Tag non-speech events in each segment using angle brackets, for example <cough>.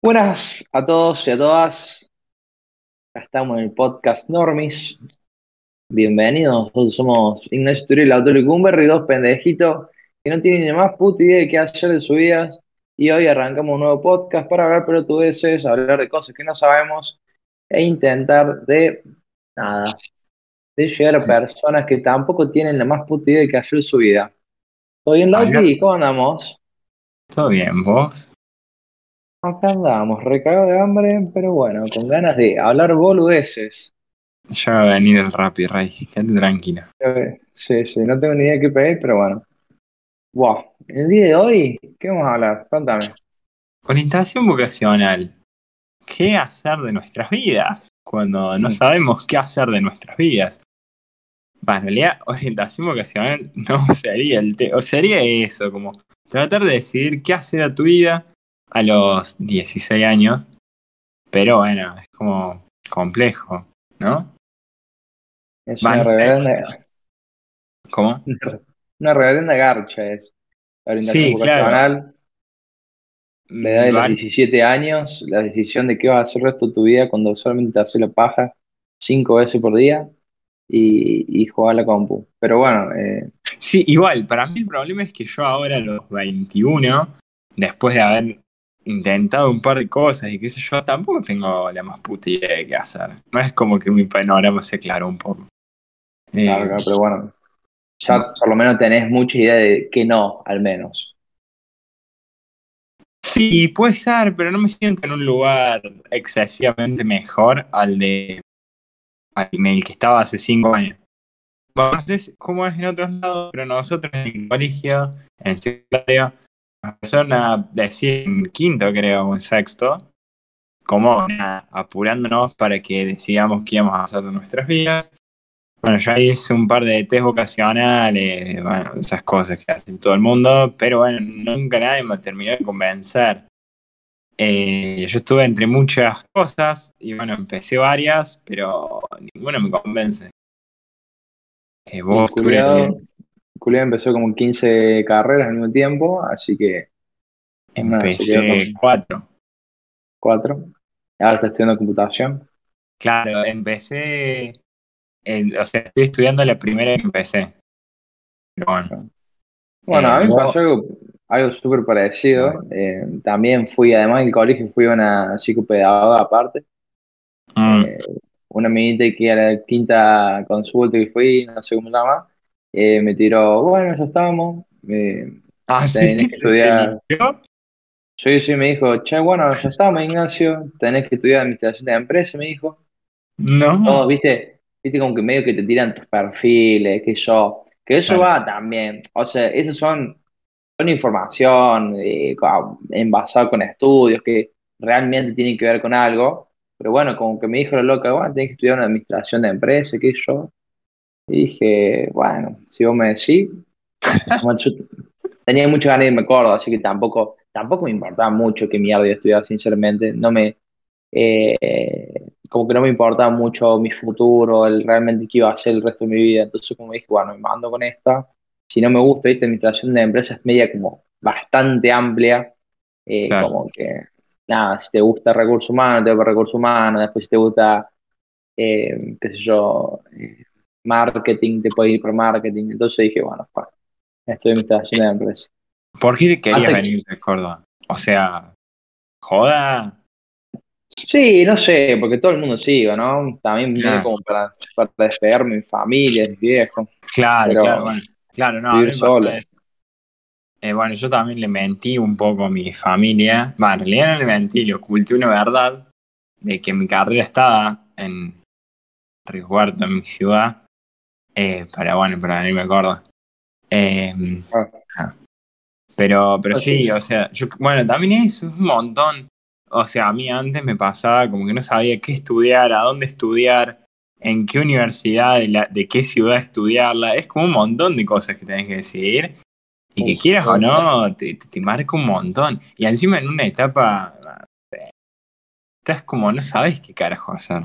Buenas a todos y a todas. Acá estamos en el podcast Normis. Bienvenidos. Nosotros somos Ignacio Turiel, Autor y Cumberry, dos pendejitos que no tienen ni más puta idea de qué hacer de sus vidas. Y hoy arrancamos un nuevo podcast para hablar pelotudeces, hablar de cosas que no sabemos e intentar de nada, de llegar a personas que tampoco tienen la más puta idea de qué hacer de su vida. ¿Todo bien, Lauti? ¿Cómo andamos? Todo bien, ¿vos? Acá andamos, recagado de hambre, pero bueno, con ganas de hablar boludeces. Ya va a venir el Rappi, Ray. Quédate tranquilo. Sí, sí, no tengo ni idea de qué pedir, pero bueno. Wow, el día de hoy, ¿qué vamos a hablar? Cuéntame. Orientación vocacional. ¿Qué hacer de nuestras vidas? Cuando no Mm. sabemos qué hacer de nuestras vidas. Bueno, en realidad, orientación vocacional <laughs> no sería el tema. O sería eso, como tratar de decidir qué hacer a tu vida a los 16 años. Pero bueno, es como complejo, ¿no? Es una reverenda, ¿Cómo? <laughs> una reverenda garcha es. La Sí, claro. la edad de los Vale. 17 años, la decisión de qué vas a hacer el resto de tu vida cuando solamente te haces la paja cinco veces por día y, y jugar a la compu. Pero bueno, eh, Sí, igual, para mí el problema es que yo ahora a los 21, después de haber intentado un par de cosas y qué sé yo, tampoco tengo la más puta idea de qué hacer. No es como que mi panorama se aclaró un poco. Eh, claro, pero bueno, ya por lo menos tenés mucha idea de que no, al menos. sí, puede ser, pero no me siento en un lugar excesivamente mejor al de al en el que estaba hace cinco años. Bueno, no sé cómo es en otros lados, pero nosotros en el colegio, en el secundario, empezaron a decir en quinto, creo, o en sexto, como nada, apurándonos para que decidamos qué íbamos a hacer de nuestras vidas. Bueno, yo hice un par de test vocacionales, bueno, esas cosas que hace todo el mundo, pero bueno, nunca nadie me terminó de convencer. Eh, yo estuve entre muchas cosas y bueno, empecé varias, pero ninguna me convence. Eh, vos, tú eres- culiado empezó como 15 carreras al mismo tiempo, así que empecé con cuatro. cuatro. Ahora está estudiando computación. Claro, empecé, en- o sea, estoy estudiando la primera que empecé. Pero bueno, Bueno, Eh, a mí me vos- pasó algo, algo súper parecido. Eh, también fui, además del colegio, fui a una psicopedagoga aparte. mm, Eh, una minita que a la quinta consulta que fui, no sé cómo se llama, eh, me tiró, bueno, ya estamos. eh, Ah, tenés sí, que estudiar. ¿Yo? Yo sí me dijo, che, bueno, ya estamos, Ignacio, tenés que estudiar administración de empresa, me dijo. No. Todos, viste, viste como que medio que te tiran tus perfiles, que yo, que eso Claro. va también. O sea, esos son, son información eh, envasada con estudios que realmente tienen que ver con algo. Pero bueno, como que me dijo la loca, bueno, tenés que estudiar una administración de empresa, que yo. Y dije, bueno, si vos me decís, yo tenía mucho ganas de irme a Córdoba, así que tampoco, tampoco me importaba mucho que mierda iba a estudiar, sinceramente. No me, eh, como que no me importaba mucho mi futuro, el realmente qué iba a hacer el resto de mi vida. Entonces, como dije, bueno, me mando con esta. Si no me gusta, esta administración de empresas es media como bastante amplia. eh, Claro. como que, nada, si te gusta recursos humanos, te por recursos humanos. Después, si te gusta, eh, qué sé yo, marketing, te puedes ir por marketing. Entonces dije, bueno, pues, estoy en de empresas. ¿Por qué querías venir de Córdoba? O sea, joda. Sí, no sé, porque todo el mundo sigue, ¿no? También Claro. como para, para despegarme mi familia, mis viejos, Claro, Pero claro, bueno. Claro, no, vivir solo. Eh, bueno, yo también le mentí un poco a mi familia. Va, en realidad no le mentí, le oculté una verdad de que mi carrera estaba en Río Cuarto, en mi ciudad. Eh, para, bueno, para venirme a Córdoba. Eh, Ah. ah. Pero, pero sí, o sea, yo, bueno, también es un montón. O sea, a mí antes me pasaba como que no sabía qué estudiar, a dónde estudiar, en qué universidad, de, la- de qué ciudad estudiarla. Es como un montón de cosas que tenés que decidir. Y que quieras o no, te, te, marca un montón. Y encima en una etapa, sé, estás como, no sabes qué carajo hacer.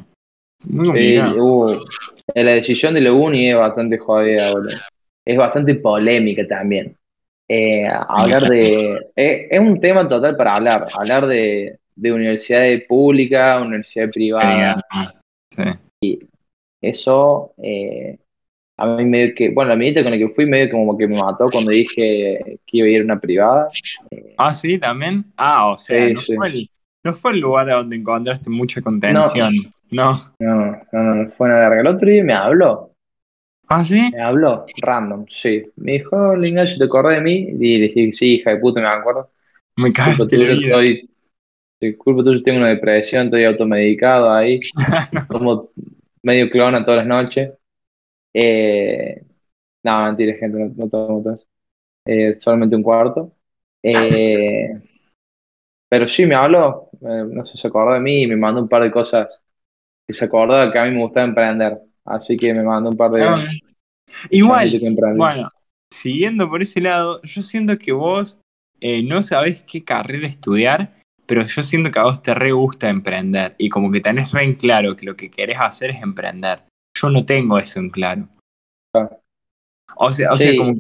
Muy uh, la decisión de la uni es bastante jodida, boludo. Es bastante polémica también. Eh, hablar de... eh, es un tema total para hablar, hablar de, de universidades públicas, universidades privadas. Sí. Eso, eh, a mí medio que, bueno, la medita con la que fui medio como que me mató cuando dije que iba a ir a una privada. ah, sí, también. Ah, o sea, no, Fue el, no, Fue el, lugar donde encontraste mucha contención. No. No, no, no, fue una verga. El otro día me habló. ¿Ah, sí? Me habló, random, sí. Me dijo, Ignacio, ¿te acordás de mí? Y le dije, sí, hija de puta, me acuerdo. Me cagaste la vida. Estoy, disculpa, tú tengo una depresión, estoy automedicado ahí. <laughs> Como medio clona todas las noches. Eh, no, mentira, gente, no, no tomo eso. Eh, solamente un cuarto. Eh, <laughs> pero sí, me habló, eh, no sé, se acordó de mí y me mandó un par de cosas que se acordó que a mí me gustaba emprender. Así que me mandó un par de... Ah, igual, bueno, siguiendo por ese lado, yo siento que vos no sabés qué carrera estudiar, pero yo siento que a vos te re gusta emprender y como que tenés re en claro que lo que querés hacer es emprender. Yo no tengo eso en claro. Ah. O sea, o sea como,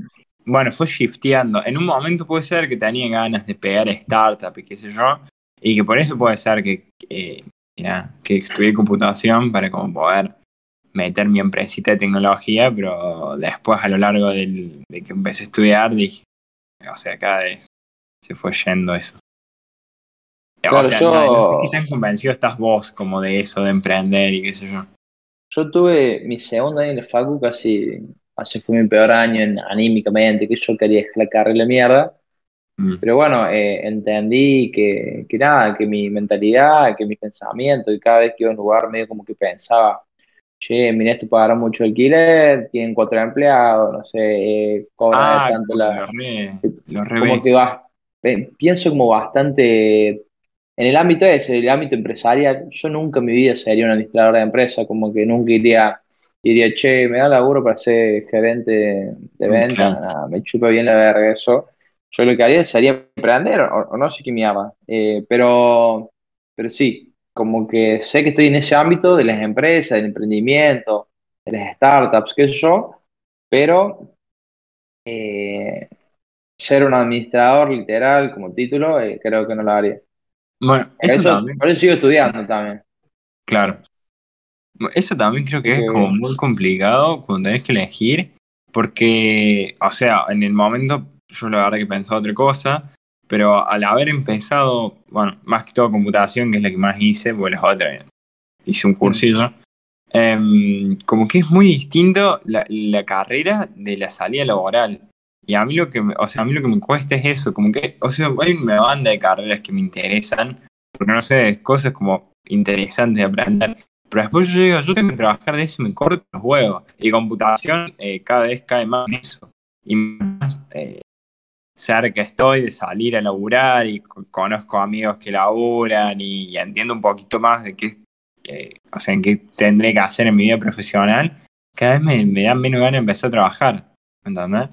bueno, fue shifteando. En un momento puede ser que tenía ganas de pegar startup y qué sé yo, y que por eso puede ser que, que, que estudié computación para como poder meter mi empresita de tecnología, pero después a lo largo del, de que empecé a estudiar dije, o sea, cada vez se fue yendo eso. o sea, no, sé qué tan convencido estás vos como de eso, de emprender y qué sé yo. Yo tuve mi segundo año en la facu casi, así fue mi peor año en, anímicamente, que yo quería la carrera la mierda. Mm. Pero bueno, eh, entendí que, que nada, que mi mentalidad, que mi pensamiento, y cada vez que iba a un lugar medio como que pensaba, che, mira, esto pagará mucho alquiler, tienen cuatro empleados, no sé, eh, cobra ah, tanto la... Lo como que va, pienso como bastante en el ámbito ese, el ámbito empresarial, yo nunca en mi vida sería un administrador de empresa, como que nunca iría, diría, che, me da laburo para ser gerente de venta, me chupa bien la verga eso. Yo lo que haría sería emprender, o, no sé qué me llama, eh, pero, pero sí, como que sé que estoy en ese ámbito de las empresas, del emprendimiento, de las startups, qué sé yo, pero eh, ser un administrador literal como título, eh, creo que no lo haría. Bueno, eso, también. Por eso sigo estudiando también. Claro. Eso también creo que es como muy complicado cuando tenés que elegir, porque, o sea, en el momento yo la verdad que pensaba otra cosa, pero al haber empezado, bueno, más que todo computación, que es la que más hice, pues las otras, hice un cursillo, em, como que es muy distinto la, la, carrera de la salida laboral. Y a mí lo que, o sea, a mí lo que me cuesta es eso, como que, o sea, hay una banda de carreras que me interesan, porque no sé, cosas como interesantes de aprender. Pero después yo digo, yo tengo que trabajar de eso y me corto los huevos. Y computación eh, cada vez cae más en eso. Y más eh, cerca estoy de salir a laburar y conozco amigos que laburan y, entiendo un poquito más de qué, eh, o sea, en qué tendré que hacer en mi vida profesional. Cada vez me, me dan menos ganas de empezar a trabajar. ¿Entendés?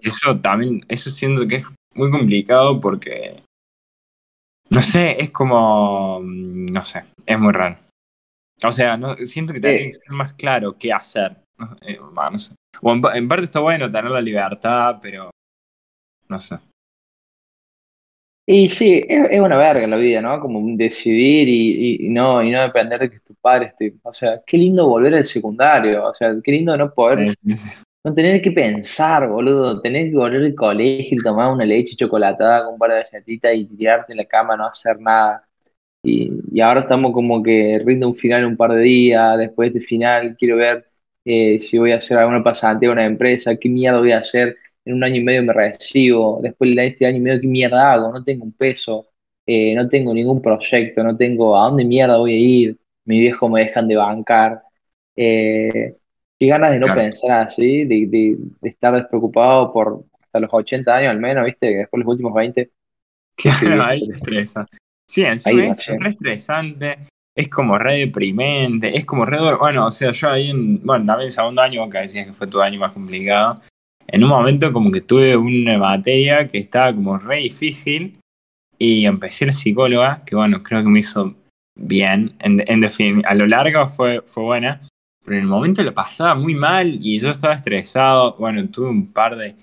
Eso también, eso siento que es muy complicado porque, no sé, es como, mm, no sé, es muy raro. O sea, no, siento que tiene que ser más claro qué hacer. Eh, no sé. O en, parte está bueno tener la libertad, pero no sé. Y sí, es, una verga la vida, ¿no? Como decidir y, no, y no depender de que tu padre esté. O sea, qué lindo volver al secundario. O sea, qué lindo no poder no tener que pensar, boludo. Tenés que volver al colegio y tomar una leche chocolatada con un par de galletitas y tirarte en la cama, no hacer nada. Y, ahora estamos como que rinde un final un par de días. Después de este final, quiero ver eh, si voy a hacer alguna pasantía en una empresa. ¿Qué mierda voy a hacer? En un año y medio me recibo. Después de este año y medio, ¿qué mierda hago? No tengo un peso. Eh, no tengo ningún proyecto. No tengo a dónde mierda voy a ir. Mi viejo me dejan de bancar. Eh, Qué ganas de no pensar así, de, estar despreocupado por hasta los 80 años al menos, ¿viste? Después los últimos 20. <laughs> Claro, ahí te estresa. Sí, encima es re estresante, es como re deprimente, es como re... Bueno, o sea, yo ahí en... Bueno, también el segundo año, que decías que fue tu año más complicado, en un momento como que tuve una materia que estaba como re difícil y empecé la psicóloga, que bueno, creo que me hizo bien, en, en definitiva, a lo largo fue, fue buena, pero en el momento lo pasaba muy mal y yo estaba estresado. Bueno, tuve un par de.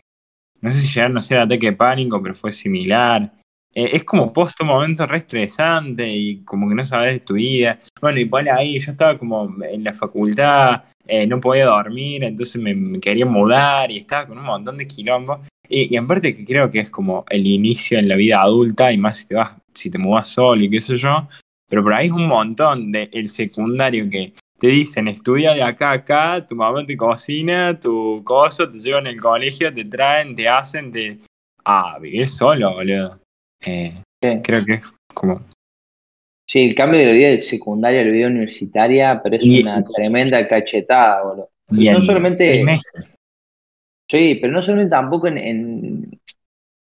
No sé si llegaron a ser ataque de pánico, pero fue similar. eh, es como post un momento re estresante y como que no sabes de tu vida. Bueno, y pone ahí, yo estaba como en la facultad, eh, no podía dormir, entonces me, quería mudar y estaba con un montón de quilombo. Y, y aparte que creo que es como el inicio en la vida adulta y más si te vas, si te mudas solo y qué sé yo. Pero por ahí es un montón del el secundario que te dicen, estudia de acá a acá, tu mamá te cocina, tu coso, te llevan el colegio, te traen, te hacen, te... Ah, vivir solo, boludo. Eh, Creo que es como... Sí, el cambio de la vida del secundario a la vida universitaria, pero es una tremenda cachetada, boludo. Y no solamente... Sí, pero no solamente tampoco en, en,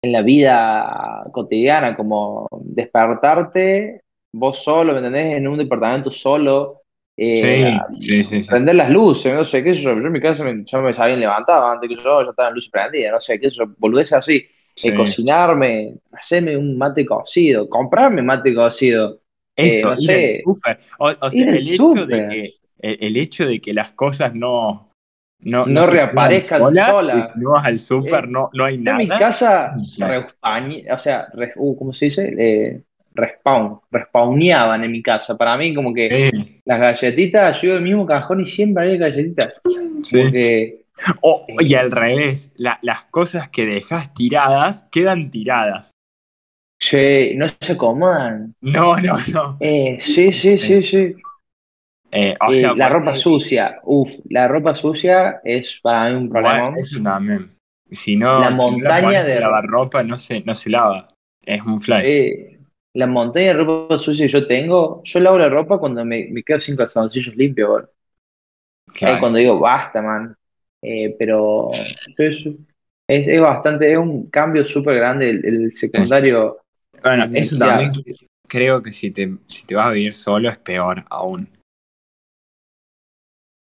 en, la vida cotidiana, como despertarte vos solo, ¿me entendés? En un departamento solo. Eh, sí, sí, sí, Prender las luces, no sé, qué sé yo. Yo en mi casa me, yo me sabía levantado antes que yo, ya estaban las luces prendidas, no sé, qué sé yo, boludez así cocinarme, hacerme un mate cocido, comprarme mate cocido. Eh, Eso, ir súper. O, sea, el hecho, de que, el, hecho de que las cosas no, no, no, reaparezcan solas. no vas al súper, eh, no, no hay nada. En mi casa, o sea, uh, ¿cómo se dice? Eh, respawn, respawneaban en mi casa. Para mí, como que las galletitas, yo iba al mismo cajón y siempre hay galletitas. Sí. O, y al revés, las cosas que dejas tiradas quedan tiradas. Sí, no se acomodan. No, no, no. Eh, sí, sí, sí, sí. Eh, o eh, sea, la ropa sucia, uff, la ropa sucia es para mí un problema. eso también. Si no, la montaña de lavar ropa no se, no se lava. Es un fly. la montaña de ropa sucia que yo tengo, yo lavo la ropa cuando me, me quedo sin calzoncillos limpios, claro. cuando digo, basta, man. Eh, pero es, es, bastante, es un cambio súper grande el, secundario. Bueno, eso también creo que si te, si te vas a vivir solo es peor aún.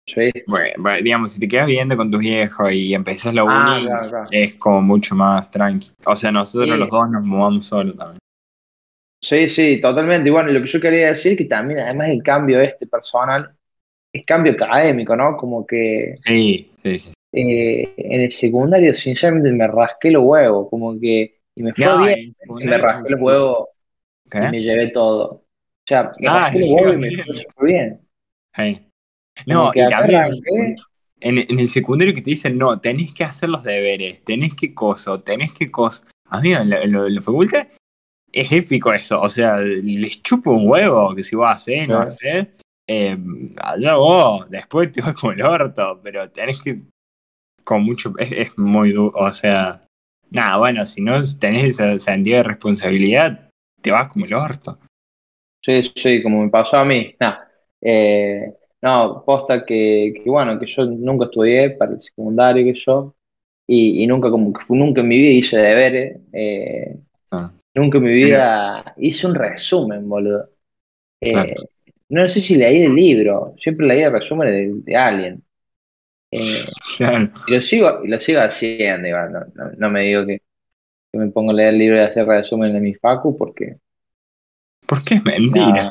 Sí. Bueno, digamos, si te quedas viviendo con tus viejos y empezás la ah, uni, es como mucho más tranqui. O sea, nosotros los dos nos mudamos solos también. Sí, sí, totalmente. Y bueno, lo que yo quería decir que también, además, el cambio este personal es cambio académico, ¿no? Como que... Sí, sí, sí. Eh, en el secundario, sinceramente, me rasqué los huevos, como que... Y me fue bien, y me rasqué los huevos y me llevé todo. O sea, me ah, rasqué los huevos y me fue bien. No, y también en, en, el secundario que te dicen, no, tenés que hacer los deberes, tenés que coso, tenés que coso. A mí en la, en la facultad es épico eso, o sea, les chupo un huevo que si vos hacer, no hacer, eh, allá vos, después te vas como el orto, pero tenés que, con mucho, es, muy duro, o sea, nada, bueno, si no tenés ese sentido de responsabilidad, te vas como el orto. Sí, sí, como me pasó a mí, nada. Eh, no, posta que, que, bueno, que yo nunca estudié para el secundario que yo, y, y nunca, como que nunca en mi vida hice deberes, eh, ah. nunca en mi vida hice un resumen, boludo. Eh, no sé si leí el libro, siempre leí el resumen de, de Alien. Eh, <laughs> y lo sigo, lo sigo haciendo, no, me digo que, me pongo a leer el libro y hacer resumen de mi facu porque. Porque es mentira.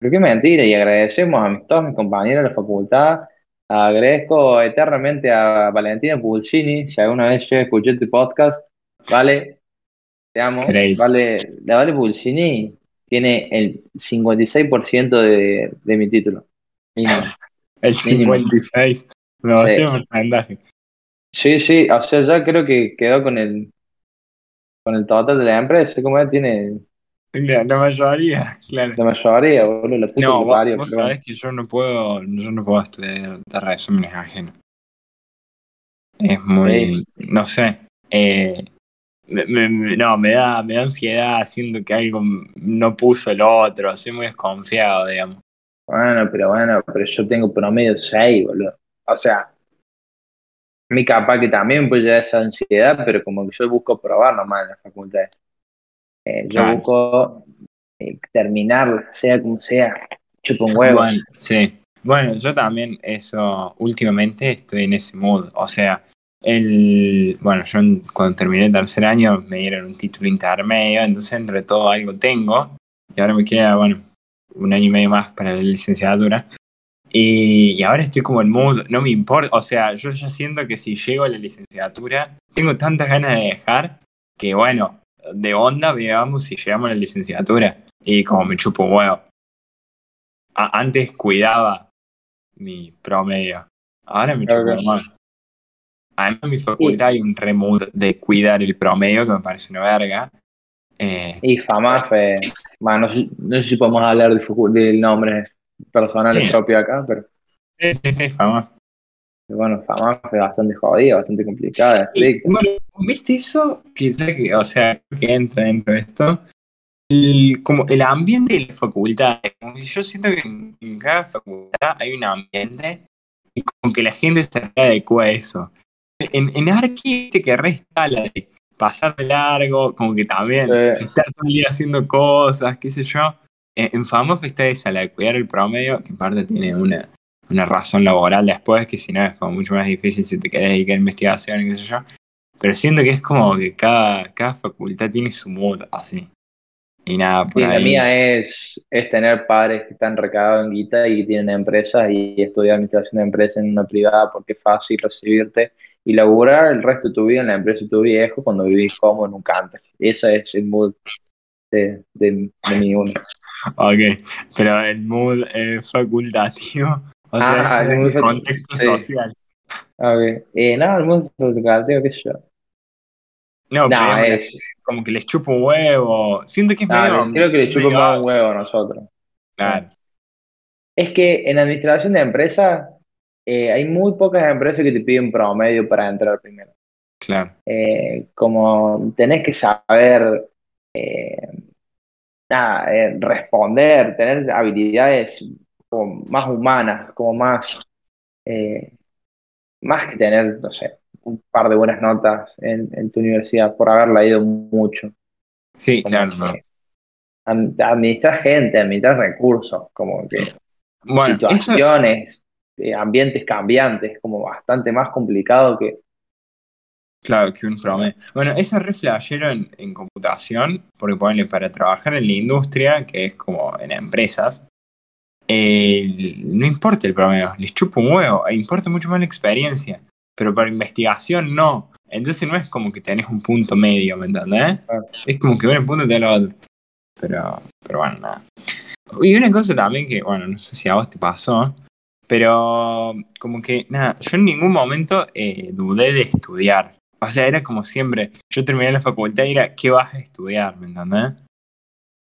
porque es mentira, y agradecemos a todos mis compañeros de la facultad. Agradezco eternamente a Valentina Pulcini, si alguna vez yo escuché tu podcast, vale, te amo, vale, la Vale Pulcini tiene el 56% de, de mi título. <laughs> el 56. No, sí. este Sí, sí, o sea, ya creo que quedó con el con el total de la empresa, como él tiene la, mayoría, <laughs> claro. La mayoría, boludo, la puta No, vos, vos sabés que yo no puedo, yo no puedo estudiar de resúmenes ajenos. Es muy, no sé, eh, no, me da, me da ansiedad haciendo que algo no puso el otro, así muy desconfiado, digamos. Bueno, pero bueno, pero yo tengo promedio 6, boludo. O sea, mi capaz que también puede llegar esa ansiedad, pero como que yo busco probar nomás en la facultad. Eh, yo busco eh, terminar, sea como sea, chupo un huevo. sí. Bueno, yo también eso, últimamente estoy en ese mood. O sea, el, bueno, yo cuando terminé el tercer año me dieron un título intermedio, entonces entre todo algo tengo. Y ahora me queda, bueno, un año y medio más para la licenciatura. Y, y, ahora estoy como en mood, no me importa, o sea, yo ya siento que si llego a la licenciatura, tengo tantas ganas de dejar que, bueno, de onda, veamos si llegamos a la licenciatura. Y como me chupo un huevo. A- antes cuidaba mi promedio. Ahora me chupo huevo. Además, en mi facultad hay un remood de cuidar el promedio que me parece una verga. Eh, Y FAMAFE, bueno, no, sé, no sé si podemos hablar de, facu- de personales Sí. propios acá, pero sí, sí, sí, fama. bueno, FAMAFE es bastante jodido, bastante complicada, bueno, ¿viste eso? Que que, o sea, que entra dentro de esto. El, como el ambiente de la facultad. Como yo siento que en, en cada facultad hay un ambiente y como que la gente se adecua a eso. En, en Arqui, que resta la de pasar de largo, como que también Sí. estar todo el día haciendo cosas, qué sé yo. En, FAMOF está esa, la de cuidar el promedio, que en parte tiene una, una razón laboral después, que si no es como mucho más difícil si te querés dedicar a investigación y qué sé yo. Pero siento que es como que cada, cada facultad tiene su mood así. Y nada, por Y la ahí. mía es, es tener padres que están recagados en guita y tienen empresas y estudiar administración de empresas en una privada porque es fácil recibirte y laburar el resto de tu vida en la empresa de tu viejo cuando vivís cómodo en un camper. Ese es el mood de, de, de mi uni. Ok, pero el mood eh, facultativo. O sea, Ah, es el mood contexto sí. social. Ver, eh, no, el mundo facultativo, qué sé yo. No, pero No, es, como que les chupo un huevo. Siento que es no, medio. creo que le chupamos medio- un huevo a nosotros. Claro, Es que en administración de empresas eh, hay muy pocas empresas que te piden promedio para entrar primero. claro. Eh, como tenés que saber eh, nada, eh, responder, tener habilidades como más humanas, como más, eh, más que tener, no sé, un par de buenas notas en, en tu universidad por haberla ido mucho. Sí, Como claro. no. administrar gente, administrar recursos, como que Bueno, situaciones, eh, ambientes cambiantes, como bastante más complicado que... claro, que un promedio. Bueno, eso es re flashero en, en computación, porque ponele para trabajar en la industria, que es como en empresas, eh, no importa el promedio, les chupo un huevo, e importa mucho más la experiencia, pero para investigación no. Entonces no es como que tenés un punto medio, ¿me entendés? Claro. Es como que un punto te lo otro. Pero, pero bueno, nada. Y una cosa también que, bueno, no sé si a vos te pasó, pero como que, nada, yo en ningún momento eh, dudé de estudiar. O sea, era como siempre, yo terminé la facultad y era, ¿qué vas a estudiar? ¿Me entendés?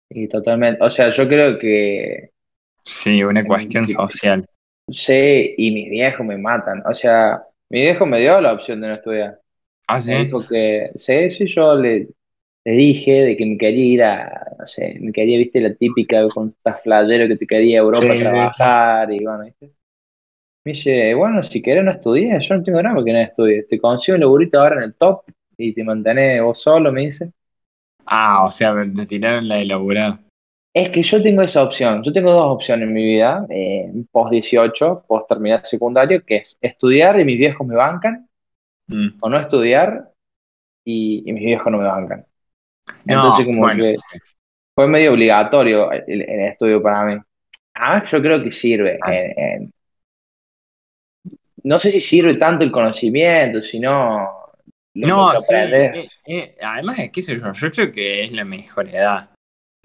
Y totalmente, o sea, yo creo que Sí, una cuestión sí. social. sé y mis viejos me matan. O sea, mi viejo me dio la opción de no estudiar. Ah, Me sí. dijo que, sí, sí, yo le, le dije de que me quería ir a, no sé, me quería, viste, la típica con estás flayero que te quería a Europa Sí, a sí, trabajar y bueno, ¿viste? Me dice, bueno, si querés no estudies, yo no tengo nada porque no estudies. Te consigo un laburito ahora en el top y te mantenés vos solo, me dice. Ah, o sea, te tiraron la de laburar. Es que yo tengo esa opción. Yo tengo dos opciones en mi vida, eh, post 18, post terminar secundario, que es estudiar y mis viejos me bancan, Mm. o no estudiar y, y mis viejos no me bancan. No, Entonces, como bueno, que fue medio obligatorio el, el estudio para mí. Además, yo creo que sirve. Ah. en- en- no sé si sirve tanto el conocimiento, sino No, sí, eh, eh, además es que yo, yo creo que es la mejor edad.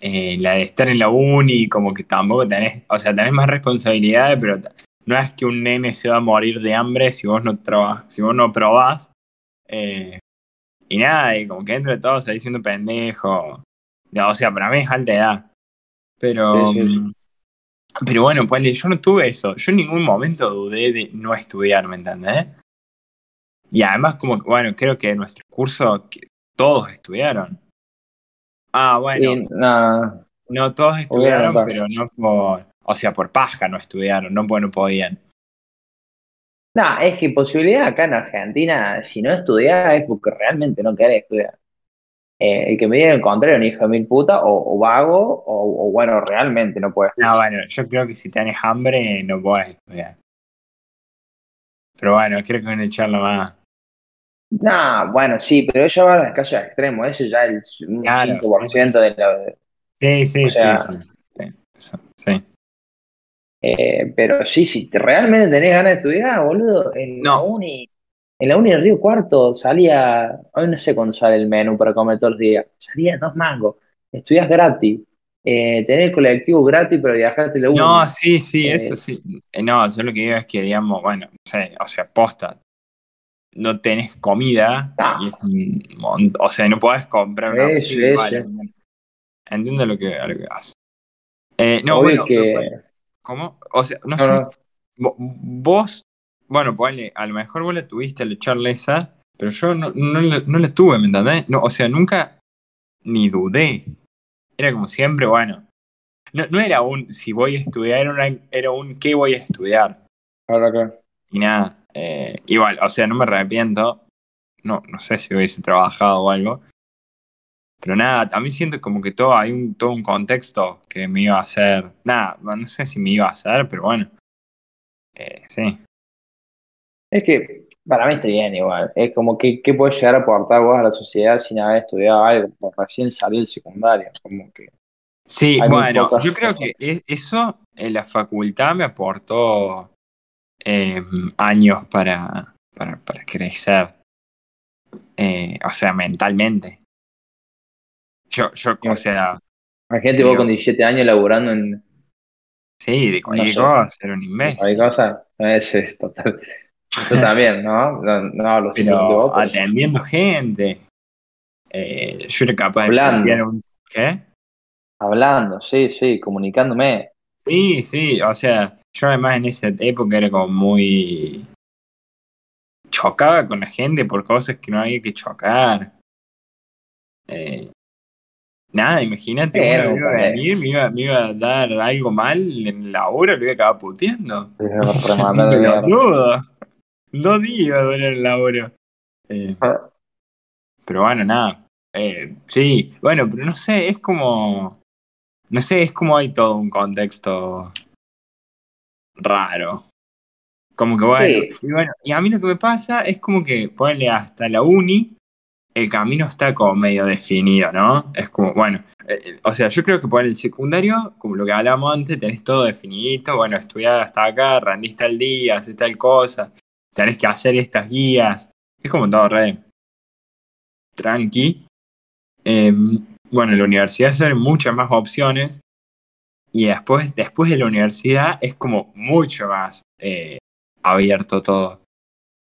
Eh, la de estar en la uni, como que tampoco tenés, o sea, tenés más responsabilidades, pero no es que un nene se va a morir de hambre si vos no trabajas, si vos no probás. Eh, y nada, y como que entre todos ahí siendo pendejo. No, O sea, para mí es alta edad. Pero, Sí, sí. Pero bueno, pues yo no tuve eso. Yo en ningún momento dudé de no estudiar, ¿me entendés? Y además, como, que, bueno, creo que en nuestro curso todos estudiaron. Ah, bueno, Y nada, no todos estudiaron, pero no por, o sea, por paja no estudiaron, no porque no podían. Nah, es que posibilidad acá en Argentina, si no estudias es porque realmente no querés estudiar. Eh, el que me diga el contrario, un hijo de mil puta, o, o vago, o, o bueno, realmente no puedes. No, bueno, yo creo que si tenés hambre no podés estudiar. Pero bueno, creo que van a echarlo más. Nah, bueno, sí, pero ella va a los casos extremos, ese ya es un Claro, 5% de la... Sí, sí, O sea- sí, sí. Sí, eso, sí. eh, pero sí, si te- realmente tenés ganas de estudiar, boludo, en No. la uni en la uni de Río Cuarto salía, hoy no sé cuándo sale el menú para comer todos los días, salía dos mangos, estudias gratis, eh, tenés el colectivo gratis para viajarte a la No, uni. sí, sí, eso Eh, sí. Eh, No, yo lo que digo es que, digamos, bueno, no sé, o sea, posta, no tenés comida y no, es un o sea, no podés comprar una eso, sí, vale, eso. entiendo lo que, lo que. Eh, no, Obvio bueno, pero que, ¿cuál- ¿cómo? O sea, no no, sé, no, vo- vos, bueno, ponle, a lo mejor vos la tuviste al echarle esa, pero yo no, no, la, no la tuve, ¿me entendés? No, o sea, nunca ni dudé. Era como siempre, bueno, no, no era un si voy a estudiar, era, una- era un qué voy a estudiar. ahora acá. Y nada, eh, igual, o sea, no me arrepiento. No, no sé si hubiese trabajado o algo. Pero nada, también siento como que todo hay un, todo un contexto que me iba a hacer. Nada, no sé si me iba a hacer, pero bueno. eh, sí. Es que para mí está bien igual, es como que, ¿qué puedes llegar a aportar vos a la sociedad sin haber estudiado algo? Por recién salir del secundario, como que Sí, bueno, yo creo que eso en la facultad me aportó eh, años para, para, para crecer. Eh, o sea, mentalmente. Yo, yo, o sea, Imagínate vos digo, con 17 años laburando en, sí, de no cualquier sé, cosa, era un en cualquier imbécil. cosa, es, es total. <laughs> Yo también, ¿no? No, no hablo de vos, Pero pero atendiendo gente, eh, yo era capaz de hablando, un... ¿Qué? hablando, sí, sí, comunicándome. Sí, sí, o sea, yo además en esa época era como muy... Chocaba con la gente por cosas que no había que chocar. Eh, nada, imagínate, un iba a venir, me iba, me iba a dar algo mal en la hora, lo iba a acabar puteando. <laughs> Dos días iba a durar el laburo. Eh, pero bueno, nada. Eh, sí, bueno, pero no sé, es como... No sé, es como hay todo un contexto raro. Como que bueno, Sí, y bueno, y a mí lo que me pasa es como que ponerle hasta la uni, el camino está como medio definido, ¿no? Es como, bueno, eh, o sea, yo creo que por el secundario, como lo que hablábamos antes, tenés todo definidito, bueno, estudiar hasta acá, rendiste al día, haces tal cosa, tenés que hacer estas guías, es como todo re tranqui. Eh, bueno, en la universidad se muchas más opciones y después, después de la universidad es como mucho más eh, abierto todo.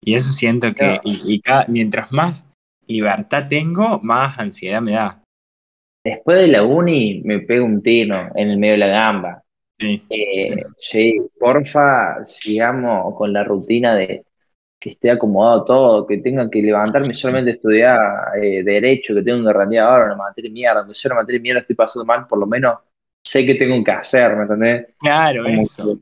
Y eso siento que, y cada- mientras más libertad tengo, más ansiedad me da. Después de la uni me pego un tiro en el medio de la gamba. Sí, Eh, sí, porfa, sigamos con la rutina de que esté acomodado todo, que tenga que levantarme solamente a estudiar eh, derecho, que tengo que rendir ahora una materia de mierda, aunque sea una materia de mierda estoy pasando mal, por lo menos sé qué tengo que hacer, ¿me entendés? claro, Como eso. que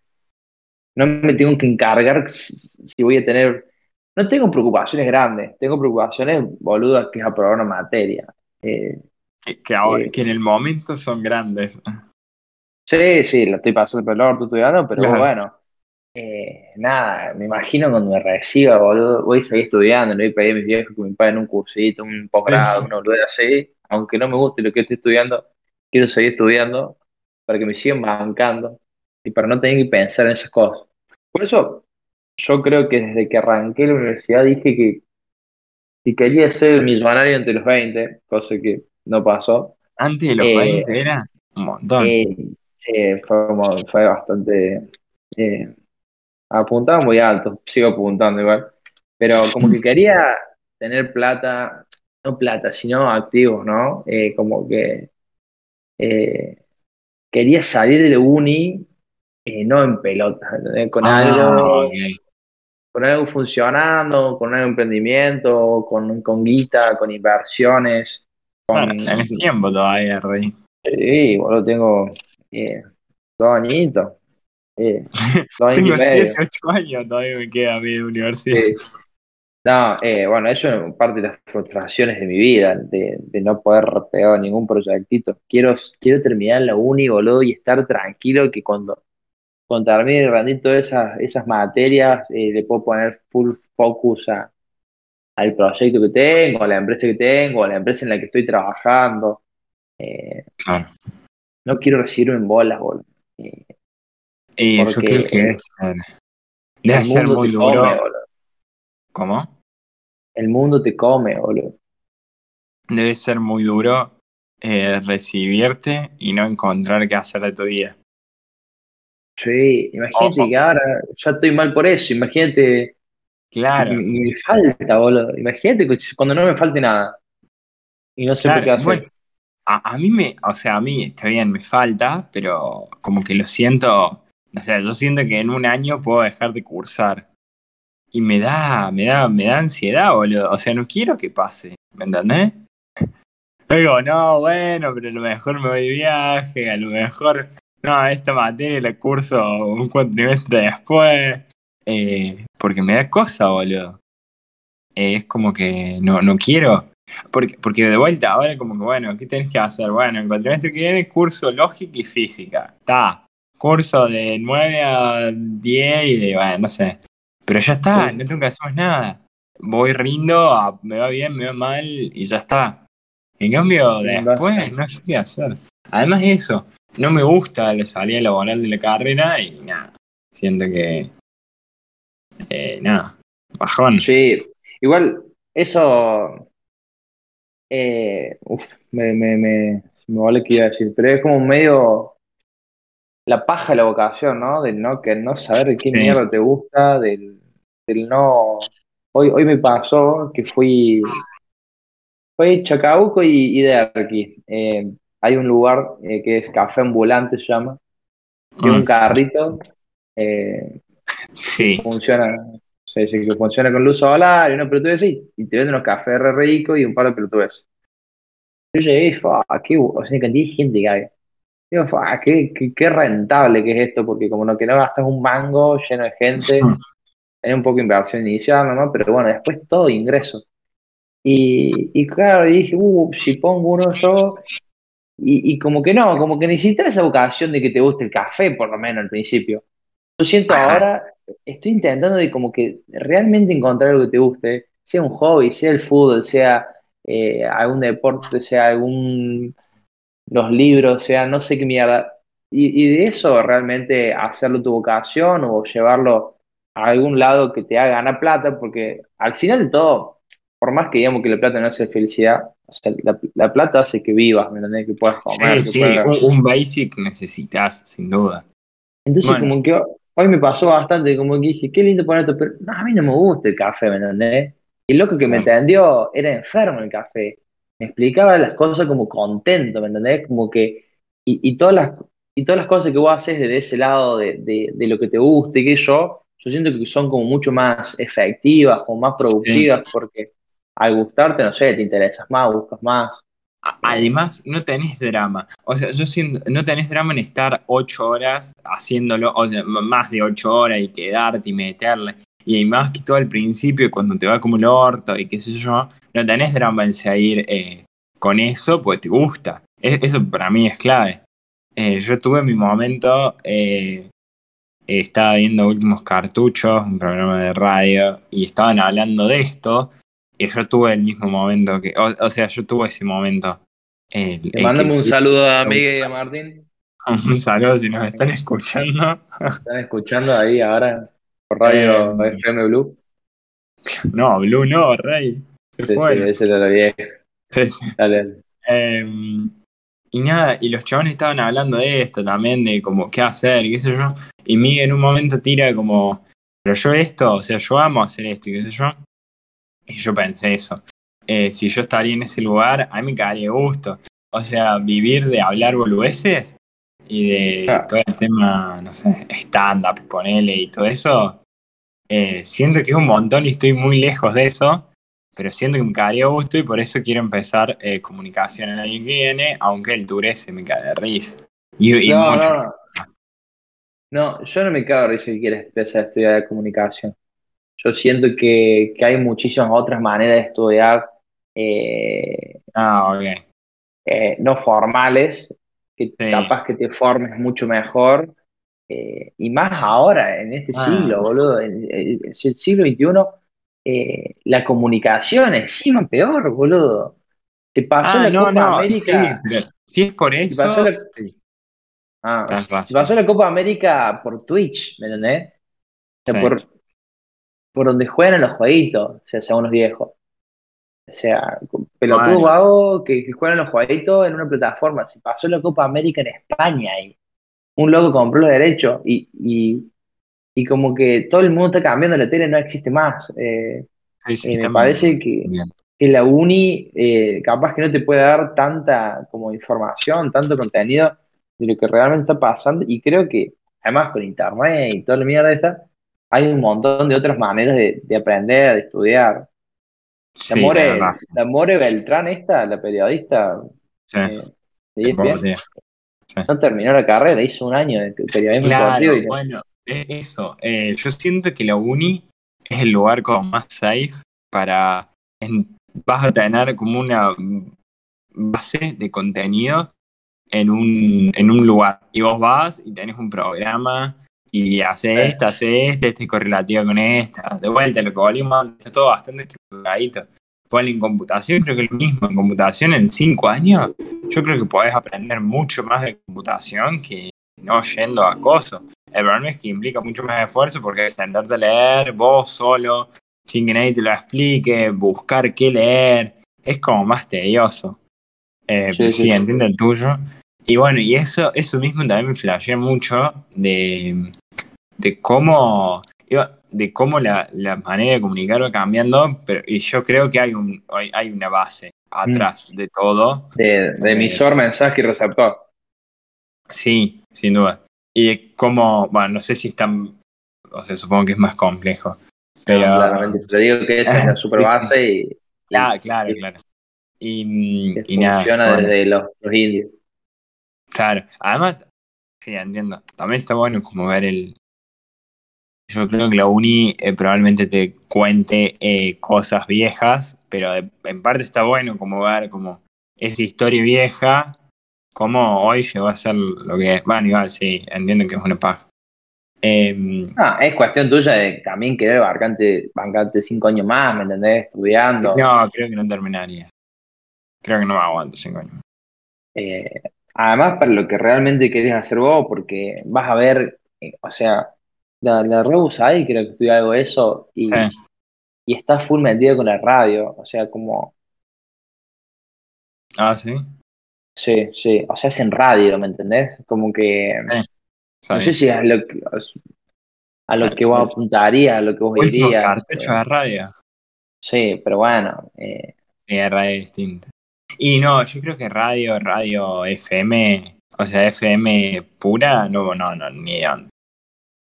no me tengo que encargar si voy a tener, no tengo preocupaciones grandes, tengo preocupaciones boludas que es aprobar una materia. Eh, Que, que ahora, eh, que en el momento son grandes. sí, sí, la estoy pasando el orto estudiando, pero Claro. bueno. Eh, nada, me imagino cuando me reciba, boludo, voy a seguir estudiando, le voy a pedir a mis viejos que me paguen un cursito, un posgrado, una boludez así, aunque no me guste lo que estoy estudiando, quiero seguir estudiando para que me sigan bancando y para no tener que pensar en esas cosas. Por eso, yo creo que desde que arranqué la universidad dije que si quería ser millonario entre los 20, cosa que no pasó, Antes de los eh, 20 era un montón. eh, sí, fue, fue bastante... Apuntaba muy alto, sigo apuntando igual. Pero como que quería tener plata, no plata, sino activos, ¿no? Eh, como que eh, quería salir de la uni, eh, no en pelota. Con Ah, algo, con algo funcionando, con un emprendimiento, con, con guita, con inversiones, Bueno, con... tenés tiempo todavía, Rey. Sí, boludo, tengo dos añitos, eh, dos <laughs> Tengo medio. 7, 8 años, todavía me queda a mí de universidad. No, eh, bueno, eso es parte de las frustraciones de mi vida, de, de no poder pegar ningún proyectito. Quiero, quiero terminar la uni, boludo, y estar tranquilo que cuando, cuando termine todas esas, esas materias, eh, le puedo poner full focus a, al proyecto que tengo, a la empresa que tengo, a la empresa en la que estoy trabajando. Eh, Claro. no quiero recibirme en bolas, boludo. Eh, Y yo creo que es. eh, Debe ser muy duro. come. ¿Cómo? el mundo te come, boludo. Debe ser muy duro eh, recibirte y no encontrar qué hacer de tu vida. Sí, imagínate Ojo. que ahora ya estoy mal por eso, imagínate, Claro, me, me falta, boludo. Imagínate cuando no me falte nada y no sé qué hacer. Bueno, a, a mí me, o sea, a mí está bien, me falta, pero como que lo siento, o sea, yo siento que en un año puedo dejar de cursar. Y me da, me da, me da ansiedad, boludo. O sea, no quiero que pase, ¿me entendés? <laughs> Digo, no, bueno, pero a lo mejor me voy de viaje, a lo mejor, no, esta materia la curso un cuatrimestre después. eh, porque me da cosa, boludo. Eh, es como que no, no quiero. Porque, porque de vuelta, ahora como que, bueno, ¿qué tenés que hacer? Bueno, el cuatrimestre que viene, curso lógica y física. Está. Curso de 9 a 10 y de, bueno, no sé. Pero ya está, no tengo que hacer más nada. Voy rindo, a- me va bien, me va mal y ya está. En cambio, después no sé qué hacer. Además de eso, no me gusta la salida laboral de la carrera y nada. Siento que. Eh, nada. Bajón. Sí, igual eso, eh, uf, me, me, me, me vale que iba a decir, pero es como medio la paja de la vocación, ¿no? Del no, que no saber qué Sí. mierda te gusta, del, del no... Hoy, hoy me pasó que fui, fui Chacabuco y, y Derqui. Eh, hay un lugar eh, que es Café Ambulante, se llama, es un Mm, carrito, eh, Sí. funciona, se dice que funciona con luz solar y una pelotudez así, y te venden unos cafés re ricos y un par de pelotudes. Yo llegué y fue, qué, bu- o sea, cantidad de gente que hay. Digo, "Fua, qué, qué, qué rentable que es esto, porque como no que no gastas un mango lleno de gente, <laughs> es un poco de inversión inicial, ¿no? Pero bueno, después todo ingreso. Y, y claro, dije, uh, si pongo uno yo, y, y como que no, como que necesitas esa vocación de que te guste el café, por lo menos al principio. Yo siento ahora, estoy intentando de como que realmente encontrar algo que te guste, sea un hobby, sea el fútbol, sea eh, algún deporte, sea algún, los libros, sea no sé qué mierda. Y, y de eso realmente hacerlo tu vocación o llevarlo a algún lado que te haga ganar plata, porque al final de todo, por más que digamos que la plata no hace felicidad, o sea, la, la plata hace que vivas, ¿me entendés? Que puedas comer, Sí, que sí, puedas... un, basic necesitas, sin duda. Entonces, Bueno. como que hoy me pasó bastante, como que dije, qué lindo poner esto, pero no, a mí no me gusta el café, ¿me entendés? Y el loco que me Claro. atendió era enfermo el café. Me explicaba las cosas como contento, ¿me entendés? Como que, y, y todas las, y todas las cosas que vos haces desde ese lado de, de, de lo que te guste, que yo, yo siento que son como mucho más efectivas, como más productivas, porque al gustarte, no sé, te interesas más, buscas más. Además, no tenés drama. O sea, yo siento, no tenés drama en estar ocho horas haciéndolo, o sea, más de ocho horas y quedarte y meterle. Y más que todo al principio, cuando te va como el orto y qué sé yo, no tenés drama en seguir eh, con eso, pues te gusta. E- Eso para mí es clave. Eh, yo tuve mi momento, eh, estaba viendo Últimos Cartuchos, un programa de radio, y estaban hablando de esto, y yo tuve el mismo momento que, o, o sea, yo tuve ese momento. El, un saludo a Miguel y a Martín, <laughs> un saludo si nos están escuchando. <laughs> están escuchando ahí ahora por Radio Eh, FM Blue. No, Blue no, Rey. Se Sí, sí, fue. ese era la vieja. Sí, sí. Dale, dale. Em, y nada, y los chavales estaban hablando de esto también, de como qué hacer, qué sé yo. Y Miguel en un momento tira como, pero yo esto, o sea, yo amo hacer esto, y qué sé yo. Y yo pensé eso. Eh, si yo estaría en ese lugar, a mí me quedaría gusto. O sea, vivir de hablar boludeces y de Ah. todo el tema, no sé, stand-up, ponele y todo eso. eh, siento que es un montón y estoy muy lejos de eso, pero siento que me quedaría gusto y por eso quiero empezar eh, comunicación el año que viene, aunque el Turese me cae de risa. Y, y No, mucho- no, no. No, yo no me cago de risa que quieres empezar a estudiar comunicación. Yo siento que, que hay muchísimas otras maneras de estudiar eh, Ah, ok. eh, no formales, que Sí. capaz que te formes mucho mejor. eh, y más ahora, en este Ah. siglo, boludo. En, en- en el siglo XXI, eh, la comunicación encima peor, boludo. Se pasó Ah, la no, Copa no, América. sí, si es por se eso, pasó la- sí, Ah, pasó la Copa América por Twitch, ¿me entendés? O sea, Sí. por, por donde juegan los jueguitos, o sea, según los viejos. O sea, pelotudo vago que, que juegan los jueguitos en una plataforma. Se pasó la Copa América en España y un loco compró los derechos y, y, y como que todo el mundo está cambiando la tele, no existe más. Eh, Sí, sí, eh, me parece que, la uni eh, capaz que no te puede dar tanta como información, tanto contenido de lo que realmente está pasando y creo que además con internet y toda la mierda esta, hay un montón de otras maneras de, de aprender, de estudiar. La Sí, la More, la More Beltrán esta, la periodista Sí, eh, de ESPN. Sí. no terminó la carrera, hizo un año de periodismo Claro, y bueno, e- eso. eh, yo siento que la uni es el lugar como más safe para... vas a tener como una base de contenido en un, en un lugar. Y vos vas y tenés un programa y haces esta, haces esta, este es correlativa con esta. De vuelta, lo que volvimos, está todo bastante estructuradito. Ponle en computación, creo que es lo mismo. En computación, en cinco años, yo creo que podés aprender mucho más de computación que no yendo a acoso. El problema es que implica mucho más esfuerzo porque sentarte a leer vos solo, sin que nadie te lo explique, buscar qué leer. Es como más tedioso. Eh, Sí, entiendo el tuyo. Y bueno, y eso, eso mismo también me flashea mucho de, de cómo, de cómo la, la manera de comunicar va cambiando, pero y yo creo que hay, un, hay, hay una base atrás de todo. de, de Eh, emisor, mensaje y receptor. Sí, sin duda. Y cómo, bueno, no sé si es tan, o sea, supongo que es más complejo. Pero, No, claramente, te digo que es la <laughs> super base y, y- Claro, claro, y claro. Y, que y nada, funciona bueno, desde los, los indios. claro. Además, sí, entiendo. También está bueno como ver el... Yo creo que la uni eh, probablemente te cuente eh, cosas viejas, pero de- en parte está bueno como ver como esa historia vieja, cómo hoy llegó a ser lo que es. Bueno, igual sí, entiendo que es una paja. Ah, es cuestión tuya de también querer bancarte, bancarte cinco años más, ¿me entendés? Estudiando. no, creo que no terminaría. Creo que no me aguanto cinco años. Eh, además, para lo que realmente querés hacer vos, porque vas a ver, eh, o sea, la, la Rebus ahí creo que estudia algo de eso y, Sí. y está full metido con la radio, o sea, como, Ah, sí. Sí, sí, o sea, es en radio, ¿me entendés? Como que, no sé si es a lo que, a lo que vos apuntarías, a lo que vos Último irías. cartucho de radio. sí, pero bueno, eh, Sí, es radio distinta. Y no, yo creo que radio, radio FM, o sea, FM pura, no, no, no, ni onda.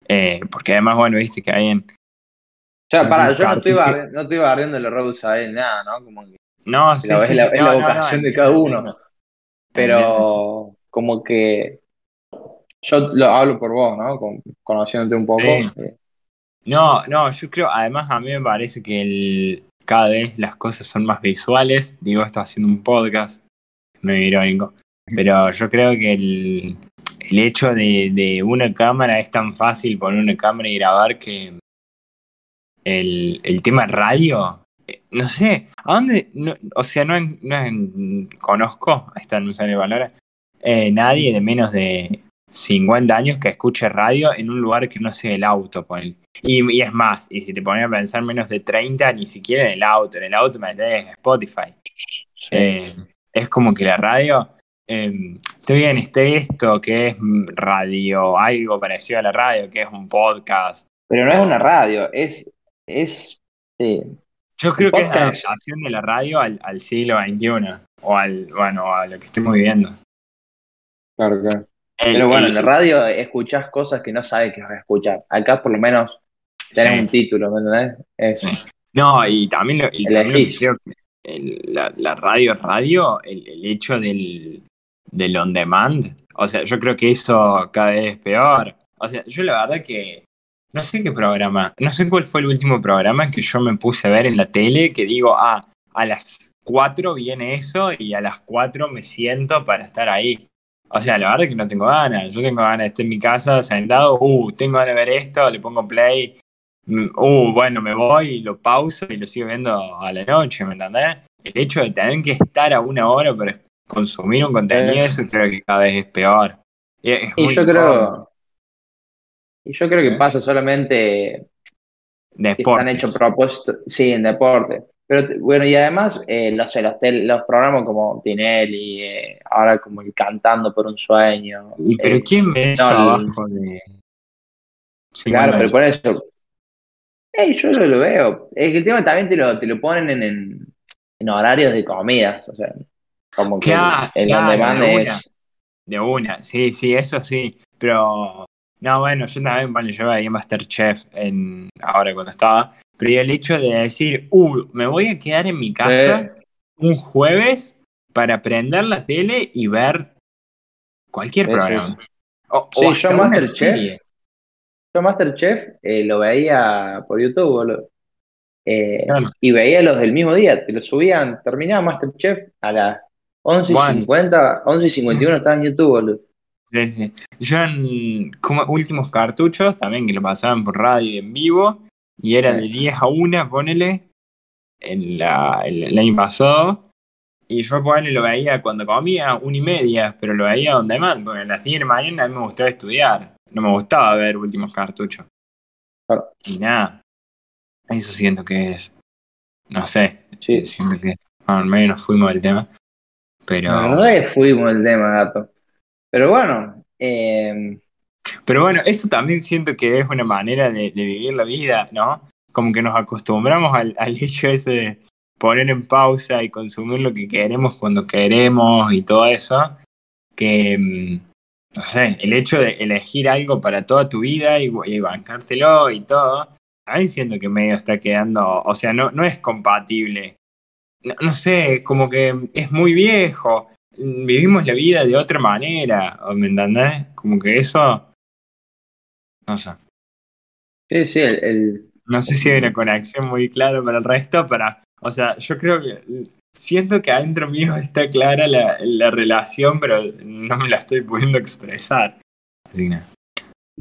Eh, porque además, bueno, viste que hay en. o sea, para, yo no estoy, cartucho. barri- no estoy barriendo la Rebus ahí, nada, ¿no? Como que No, sí, sí, la, sí, es no, la no, no, vocación de cada uno. Pero como que yo lo hablo por vos, ¿no? Con- conociéndote un poco. Sí. eh, No, no, yo creo, además a mí me parece que el, cada vez las cosas son más visuales. Digo, esto haciendo un podcast, medio irónico. Pero yo creo que el, el hecho de, de una cámara es tan fácil poner una cámara y grabar que el, el tema radio, no sé, ¿a dónde? No, o sea, no, en- no en- conozco, ahí está, no me sale valor, eh, nadie de menos de 50 años que escuche radio en un lugar que no sea el auto, ponele. Y, y es más, y si te pones a pensar menos de 30, ni siquiera en el auto, en el auto metés Spotify. sí. Eh, es como que la radio, eh, está bien, está esto que es radio, algo parecido a la radio, que es un podcast. Pero no es una radio, es, es, sí, Yo creo que es la adaptación de la radio al, al siglo XXI, o al, bueno, a lo que estamos viviendo. claro, claro. El- Pero bueno, en la radio escuchás cosas que no sabes que vas a escuchar. Acá por lo menos tenés Sí. un título, ¿me entendés? Eso. No, y también lo, y también lo que Elegís. creo que el- la, la radio, radio, el, el hecho del, del on demand, o sea, yo creo que eso cada vez es peor. O sea, yo la verdad que no sé qué programa, no sé cuál fue el último programa que yo me puse a ver en la tele que digo, ah, a las 4 viene eso y a las 4 me siento para estar ahí. O sea, la verdad que no tengo ganas. Yo tengo ganas de estar en mi casa sentado, uh, tengo ganas de ver esto, le pongo play, mm, uh, bueno, me voy y lo pauso y lo sigo viendo a la noche, ¿me entendés? El hecho de tener que estar a una hora para consumir un contenido, eso creo que cada vez es peor. Y, es yo incómodo. creo, y yo creo que ¿Eh? pasa solamente De que están deportes. hechos propósitos, sí, en deporte. Pero bueno, y además, eh, los, los, tel- los programas como Tinelli, eh, ahora como el Cantando por un Sueño. ¿Y pero quién ve eso no, el- abajo de claro, 50 pero por eso. eh, yo lo, lo veo. Es que el tema también te lo, te lo ponen en, en, en horarios de comidas. O sea, como que Claro, el on claro, demand de una. es. De una, sí, sí, eso sí. Pero, no, bueno, yo también, bueno, yo veía Masterchef en, ahora cuando estaba. Pero el hecho de decir, uh, me voy a quedar en mi casa un jueves para prender la tele y ver cualquier Sí, programa. O, o yo Masterchef, yo Masterchef eh, lo veía por YouTube, boludo. Eh, Claro. y veía los del mismo día, te lo subían, terminaba Masterchef a las 11 y Bueno. 50, 11 y 51 estaba en YouTube, boludo. Sí, sí. Yo en como últimos cartuchos, también que lo pasaban por radio en vivo, y era de 10 a 1, ponele, en la, el, el año pasado, y yo ponele lo veía cuando comía, una y media, pero lo veía on demand, porque a las 10 de la mañana a mí me gustaba estudiar, no me gustaba ver últimos cartuchos. Claro. Y nada, eso siento que es, no sé, Sí. siento que, bueno, al menos nos fuimos del tema, pero... Es que fuimos el tema, gato. Pero bueno, eh, Pero bueno, eso también siento que es una manera de, vivir la vida, ¿no? Como que nos acostumbramos al, al <laughs> hecho ese de poner en pausa y consumir lo que queremos cuando queremos y todo eso, que, mm, no sé, el hecho de elegir algo para toda tu vida y, y bancártelo y todo, también siento que medio está quedando, o sea, no, no es compatible. No, no sé, como que es muy viejo. Vivimos la vida de otra manera, ¿me entendés? Como que eso no sé. sí, sí, el, el- No sé si hay una conexión muy clara para el resto, para. O sea, yo creo que. Siento que adentro mío está clara la, la relación, pero no me la estoy pudiendo expresar. Así que.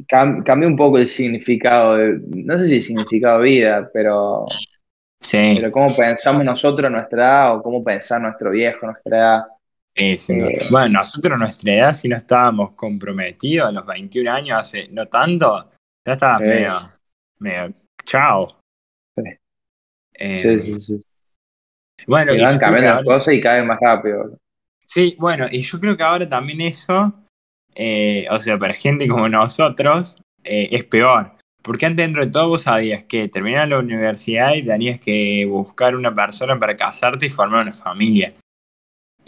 cam- cambió un poco el significado, de- no sé si significado de vida, pero, Sí, pero cómo pensamos nosotros nuestra edad o cómo pensar nuestro viejo nuestra edad. Sí, eh, Bueno, nosotros nuestra edad, si no estábamos comprometidos a los 21 años, hace no tanto, ya estabas Sí. medio. medio. Chao. Sí. Eh, Sí, sí, sí. Bueno, Y van cambiando las cosas y vez más rápido. Sí, bueno, y yo creo que ahora también eso, eh, o sea, para gente como nosotros, eh, es peor. Porque antes dentro de todo vos sabías que terminabas la universidad y tenías que buscar una persona para casarte y formar una familia.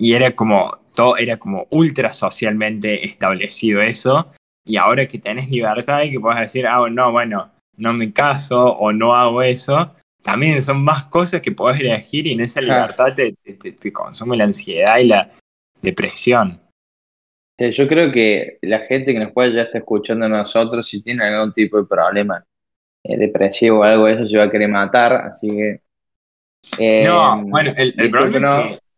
Y era como, todo era como ultra socialmente establecido eso. Y ahora que tenés libertad y que puedes decir, ah, no, bueno, no me caso o no hago eso, también son más cosas que podés elegir y en esa libertad te, te- te consume la ansiedad y la depresión. Eh, Yo creo que la gente que nos puede ya está escuchando a nosotros, si tiene algún tipo de problema eh, depresivo o algo de eso, se va a querer matar, así que... eh, No, bueno, el, el problema discúlpenos, es que,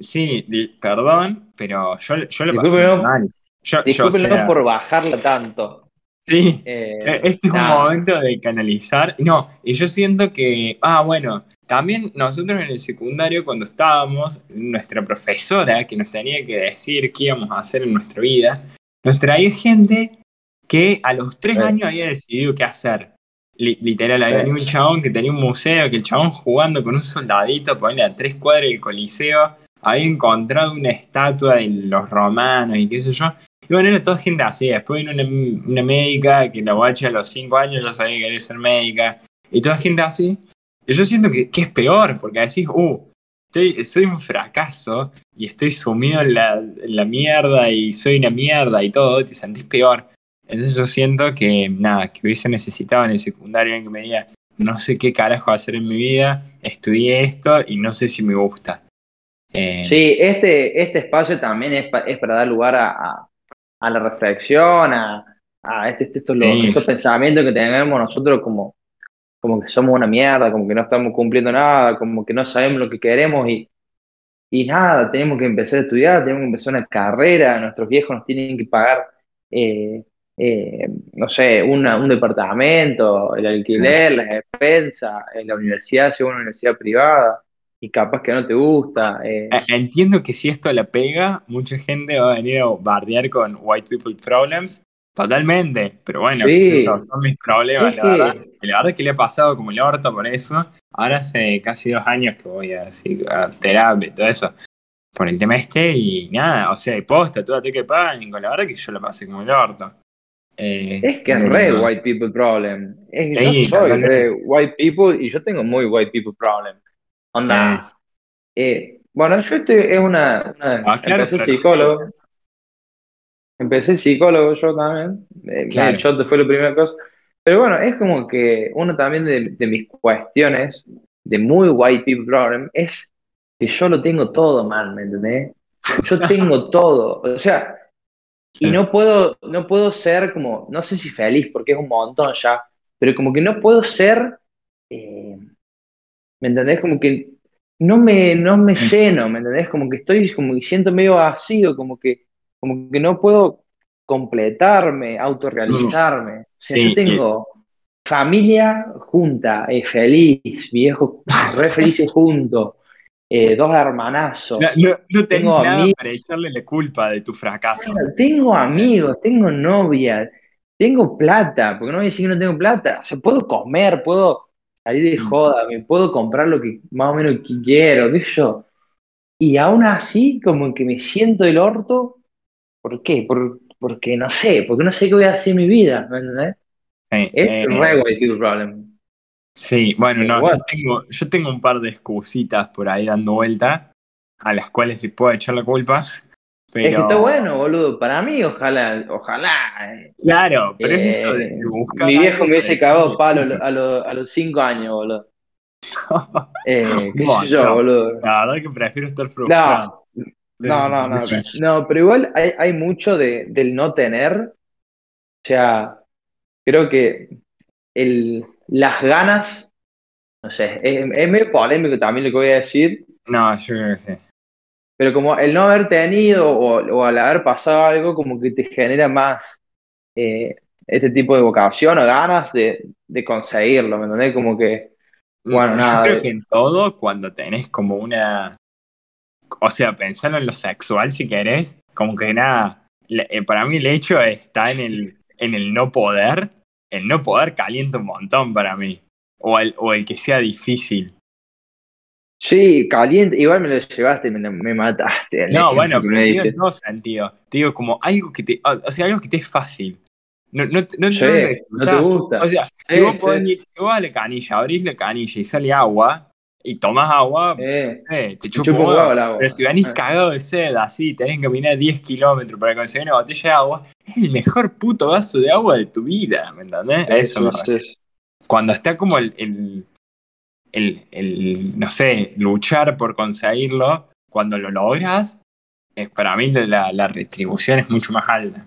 sí, di- perdón, pero yo, yo lo pasé muy mal. Yo, yo, o sea, por bajarla tanto. sí, Eh, Eh, Este es un momento de canalizar. No, y yo siento que, ah, bueno, también nosotros en el secundario, cuando estábamos, nuestra profesora que nos tenía que decir qué íbamos a hacer en nuestra vida, nos traía gente que a los tres años había decidido qué hacer. Li- literal, había Sí. un chabón que tenía un museo, que el chabón jugando con un soldadito, ponerle a tres cuadras del Coliseo, había encontrado una estatua de los romanos y qué sé yo. Y bueno, era toda gente así. Después vino una, una médica que la guacha a los 5 años ya sabía que quería ser médica. Y toda gente así. Y yo siento que, es peor, porque decís, uh, estoy, soy un fracaso y estoy sumido en la, en mierda y soy una mierda y todo, te sentís peor. Entonces yo siento que, nada, que hubiese necesitado en el secundario alguien que me diga, no sé qué carajo hacer en mi vida, estudié esto y no sé si me gusta. Eh, Sí, este, este espacio también es, pa- es para dar lugar a, a- a la reflexión, a, a este, estos, los- Sí. estos pensamientos que tenemos nosotros como, como que somos una mierda, como que no estamos cumpliendo nada, como que no sabemos lo que queremos y, y nada, tenemos que empezar a estudiar, tenemos que empezar una carrera, nuestros viejos nos tienen que pagar, eh, eh, no sé, una- un departamento, el alquiler, las expensas, en la universidad, si es una universidad privada, y capaz que no te gusta. eh, Eh, Entiendo que si esto la pega, mucha gente va a venir a bardear con White People Problems, Totalmente, pero bueno, Sí. son mis problemas, Es la verdad. La verdad es que le he pasado como el orto por eso. Ahora hace casi dos años que voy a, así, a terapia y todo eso. Por el tema este y nada, o sea, y posta, todo ataque de pánico. La verdad que yo lo pasé como el orto. Eh, Es que es re white people problem. Es que Sí, yo soy re white people y yo tengo muy white people problem. Onda. eh, bueno, yo estoy, es una, una- Ah, claro, empecé pero- psicólogo. Empecé psicólogo yo también. Eh, Claro. Fue la primera cosa. Pero bueno, es como que uno también de, de mis cuestiones de muy white people problem es que yo lo tengo todo mal, ¿me entendés? Yo tengo <laughs> todo. O sea, y no puedo, no puedo ser como, no sé si feliz, porque es un montón ya, pero como que no puedo ser, eh, ¿me entendés? Como que no me, no me lleno, ¿me entendés? Como que estoy, como que siento medio vacío, como que, como que no puedo completarme, autorrealizarme. O sea, Sí, yo tengo familia junta, eh, feliz, viejo, <laughs> re felices juntos, eh, dos hermanazos. No, no, Tengo nada amigos. para echarle la culpa de tu fracaso. Bueno, Tengo amigos, tengo novia, tengo plata, porque no voy a decir que no tengo plata. O sea, puedo comer, puedo salir de joda, me puedo comprar lo que más o menos quiero, qué sé yo. Y aún así, como que me siento el orto. ¿Por qué? Por, porque no sé, porque no sé qué voy a hacer en mi vida, ¿me entendés? Sí, Es eh, re problem. Sí, bueno, no, yo tengo, yo tengo un par de excusitas por ahí dando vuelta, a las cuales le puedo echar la culpa, pero... Es que está bueno, boludo. Para mí, ojalá, ojalá. eh, Claro, pero es eso de, eh, buscar mi viejo me hubiese cagado palo a, los- a los cinco años, boludo. <laughs> Eh, qué sé yo, no. boludo. La verdad que prefiero estar frustrado. No, no, no, no. No, pero igual hay, hay mucho de, del no tener. O sea, creo que el, las ganas, no sé, es, es medio polémico también lo que voy a decir, No, yo creo que sí. Pero como el no haber tenido o, o al haber pasado algo, como que te genera más eh, este tipo de vocación o ganas de, de conseguirlo, ¿me entendés? Como que, Bueno, yo nada, creo eh. que en todo, cuando tenés como una... O sea, pensando en lo sexual si querés, como que nada, eh, para mí el hecho está en el, en el no poder. El no poder calienta un montón para mí. O el, o el que sea difícil. Sí, caliente, igual me lo llevaste, me, me mataste. No, bueno, pero te digo todo sentido. Te digo como algo que te, o sea, algo que te es fácil. No, no, te- no, Sí, no no te gusta. O sea, si vos sí. podés ir- si vos a la canilla, abrís la canilla y sale agua, y tomás agua, Eh, eh, te huevo el agua. Pero si venís Eh. cagado de sed, así, tenés que caminar 10 kilómetros para conseguir una botella de agua, es el mejor puto vaso de agua de tu vida, ¿me entendés? Eso me refiero. sí. Cuando está como el, el, el, el, no sé, luchar por conseguirlo, cuando lo logras, eh, para mí la, la retribución es mucho más alta.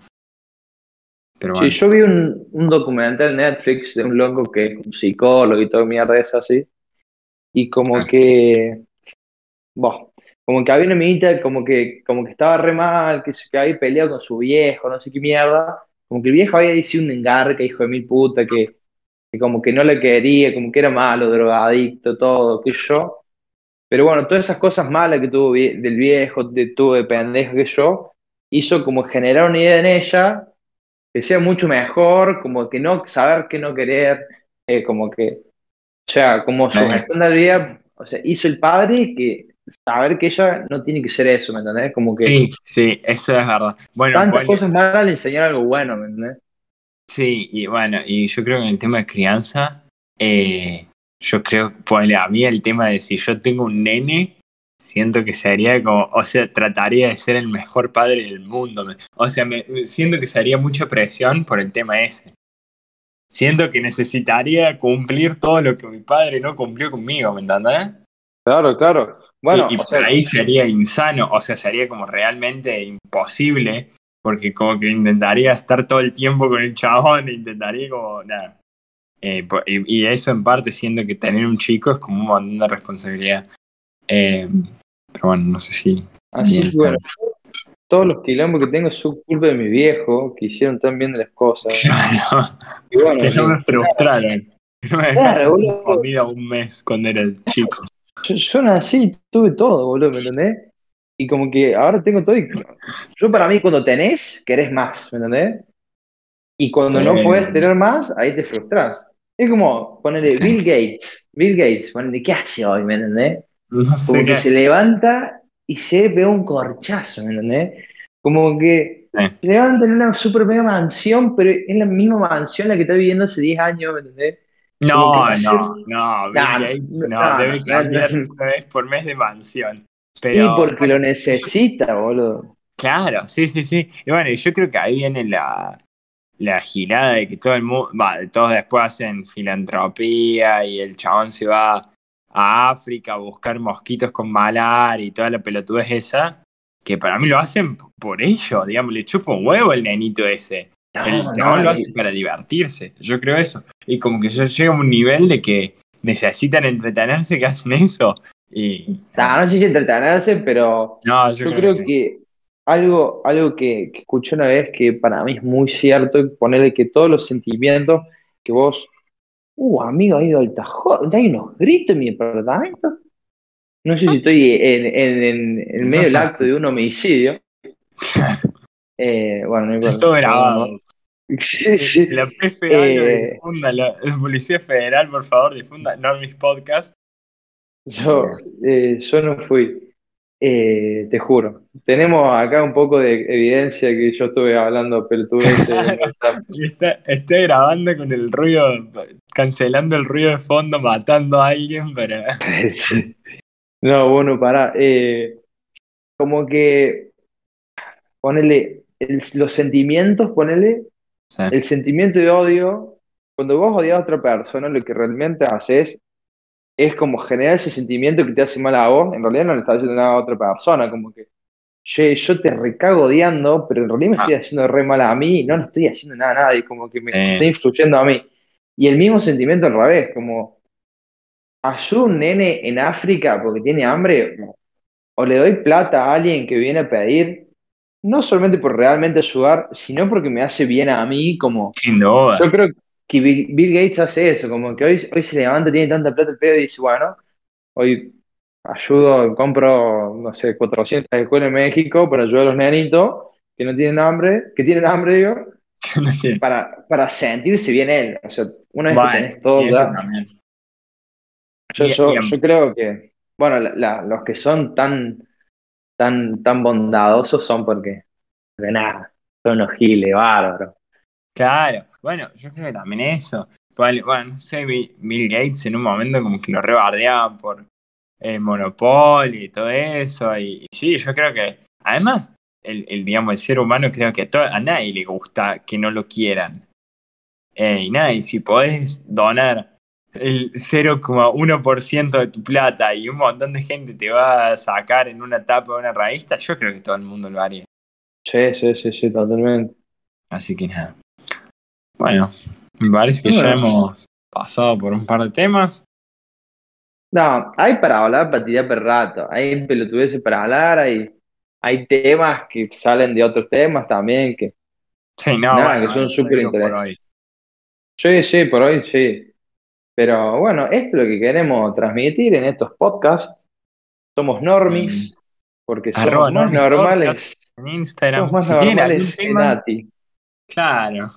Pero Sí, bueno. yo vi un, un documental en Netflix de un loco que es un psicólogo y todo mierda eso así. Y como Ah. que, bueno, como que había una minita como que, como que estaba re mal, que, se- había peleado con su viejo, no sé qué mierda. Como que el viejo había dicho un engarque, hijo de mil puta, que, que como que no le quería, como que era malo, drogadicto, todo, qué yo. Pero bueno, todas esas cosas malas que tuvo vie- del viejo, de, tuvo de pendejo que yo, hizo como generar una idea en ella que sea mucho mejor, como que no saber qué no querer, eh, como que, o sea, como su gestión de vida, o sea, hizo el padre que saber que ella no tiene que ser eso, ¿me entendés? Como que Sí, sí, eso es verdad. Bueno, tantas cosas malas le enseñar algo bueno, ¿me entendés? Sí, y bueno, y yo creo que en el tema de crianza, eh, yo creo, ponle a mí el tema de si yo tengo un nene, siento que sería como, o sea, trataría de ser el mejor padre del mundo. O sea, me, siento que sería mucha presión por el tema ese. Siento que necesitaría cumplir todo lo que mi padre no cumplió conmigo, ¿me entendés? Claro, claro. Bueno, y por sea, ahí sería insano, o sea, sería como realmente imposible, porque como que intentaría estar todo el tiempo con el chabón, <laughs> intentaría como, nada. Eh, y, y eso en parte siento que tener un chico es como un montón de responsabilidad. Eh, pero bueno, no sé si... así bien, que bueno, todos los quilombos que tengo son culpa de mi viejo, que hicieron tan bien de las cosas. <laughs> Claro, Y bueno, que no me frustraron. No me Claro, boludo. comida un mes cuando era chico. Yo, yo nací, tuve todo, boludo, ¿me entendés? Y como que ahora tengo todo. y- yo para mí cuando tenés, querés más, ¿me entendés? Y cuando no puedes tener más, ahí te frustras. Es como ponerle Bill Gates. Bill Gates, ponerle, ¿qué hace hoy? ¿Me entendés? No sé Como que se levanta y se pega un corchazo, ¿me entendés? Como que Sí. se levanta en una super mega mansión, pero es la misma mansión en la que está viviendo hace 10 años, ¿me entendés? No, no, no, Bill Nah, Gates no, no, debe cambiar no. una vez por mes de mansión. Y Pero, porque lo necesita, boludo. claro, sí, sí, sí. Y bueno, yo creo que ahí viene la, la girada de que todo el mundo, va, todos después hacen filantropía y el chabón se va a África a buscar mosquitos con malar y toda la pelotudez esa, que para mí lo hacen por ello, digamos, le chupa un huevo el nenito ese. El chabón no, lo y- hace para divertirse, yo creo eso. Y como que ya llega a un nivel de que necesitan entretenerse que hacen eso. Y nah, no sé si entretenerse, pero no, yo, yo creo sí. que algo, algo que, que escuché una vez que para mí es muy cierto, ponerle que todos los sentimientos que vos, uh, amigo, ha ido al tajón, hay unos gritos en mi departamento. No sé si estoy en, en, en, en medio del acto de un homicidio. <laughs> Eh, bueno, no importa. Todo grabado. Sí, sí. La P Federal lo Eh, difunda, la, la Policía Federal, por favor, difunda Normis Podcast. Yo, eh, yo no fui, Eh, te juro. Tenemos acá un poco de evidencia que yo estuve hablando pelotudeces <laughs> Está, está grabando con el ruido, cancelando el ruido de fondo, matando a alguien para. <laughs> No, bueno, pará. Eh, como que ponele el- los sentimientos, ponele el sentimiento de odio. Cuando vos odias a otra persona, lo que realmente haces es como generar ese sentimiento que te hace mal a vos. En realidad no le estás haciendo nada a otra persona, como que che, yo te recago odiando, pero en realidad me estoy haciendo re mal a mí, no, no estoy haciendo nada a nadie, como que me Eh. está influyendo a mí. Y el mismo sentimiento al revés, como ayudo a un nene en África porque tiene hambre, o le doy plata a alguien que viene a pedir, no solamente por realmente ayudar, sino porque me hace bien a mí, como Sin duda. yo creo que Bill, Bill Gates hace eso, como que hoy, hoy se levanta, tiene tanta plata el pedo y dice, bueno, hoy ayudo, compro, no sé, 400 escuelas en México para ayudar a los nenitos que no tienen hambre, que tienen hambre, digo, <laughs> No tiene- para, para sentirse bien él. O sea, una vez que tenés todo ya, yo, y- yo, y- yo creo que, bueno, la- la- los que son tan, tan, tan bondadosos son porque, de nada, son unos giles, bárbaros. Claro, bueno, yo creo que también eso. Vale, Bueno, no sé, Bill Gates en un momento como que lo rebardeaban por el monopolio y todo eso. Y, y sí, yo creo que, además, el, el, digamos, el ser humano creo que a nadie le gusta que no lo quieran. Eh, y nada, y si podés donar el 0,1% de tu plata y un montón de gente te va a sacar en una tapa de una revista, yo creo que todo el mundo lo haría. Sí, sí, sí, sí, totalmente. Así que nada. Bueno, me parece que ya hemos pasado por un par de temas. No, hay para hablar, para tirar rato. Hay pelotudeces para hablar, hay, hay temas que salen de otros temas también, que Sí, no, Nada, bueno, que son súper interesantes. sí, sí, por hoy sí. Pero bueno, esto es lo que queremos transmitir en estos podcasts. Somos normis, porque somos Arroba más Normis normales, En Instagram. somos más Si normales tema, claro.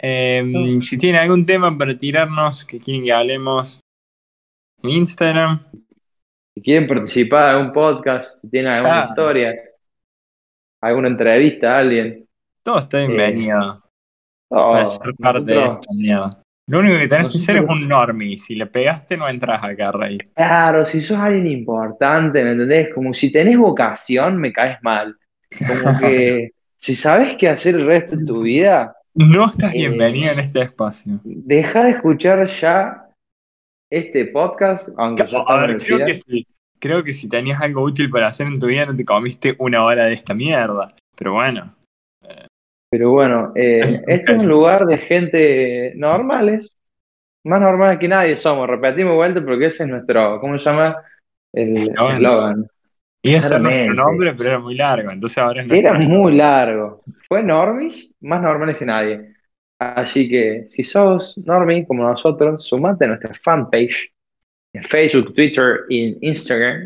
Eh, No. Si tienen algún tema para tirarnos que quieren que hablemos en Instagram, Si quieren participar en algún podcast, si tienen alguna historia, alguna entrevista a alguien, todo está bienvenido oh, para ser parte de nosotros- mierda. Lo único que tenés que hacer es un normie. Si le pegaste, no entras acá, Rey. Claro, si sos alguien importante, ¿me entendés? Como si tenés vocación, me caes mal. Como <laughs> que si sabes qué hacer el resto de tu vida, No estás Eh, bienvenido en este espacio. deja de escuchar ya este podcast, aunque ya A ver, creo que si, creo que si tenías algo útil para hacer en tu vida, no te comiste una hora de esta mierda. Pero bueno, Pero bueno, eh, Es un este es un lugar de gente normales, más normales que nadie somos. Repetimos vuelta porque ese es nuestro, ¿cómo se llama? El Eslogan. Eslogan. iba a ser Claramente. nuestro nombre, pero era muy largo. Entonces ahora es Era muy largo. Fue normis, más normales que nadie. Así que si sos normis como nosotros, sumate a nuestra fanpage en Facebook, Twitter y En y realidad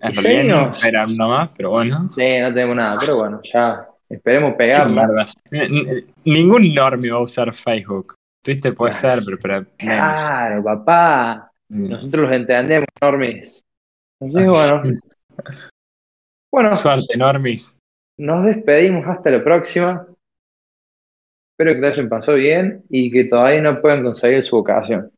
en seguinos. Instagram nomás, pero bueno. Sí, no tenemos nada, pero bueno, ya Esperemos pegarla. Ningún normie va a usar Facebook. Twitter puede ser, pero, pero Claro, papá. Mm. Nosotros los entendemos, normis. Entonces, bueno. <laughs> bueno, Suerte, normis. nos despedimos hasta la próxima. Espero que te hayan pasado bien y que todavía no puedan conseguir su vocación.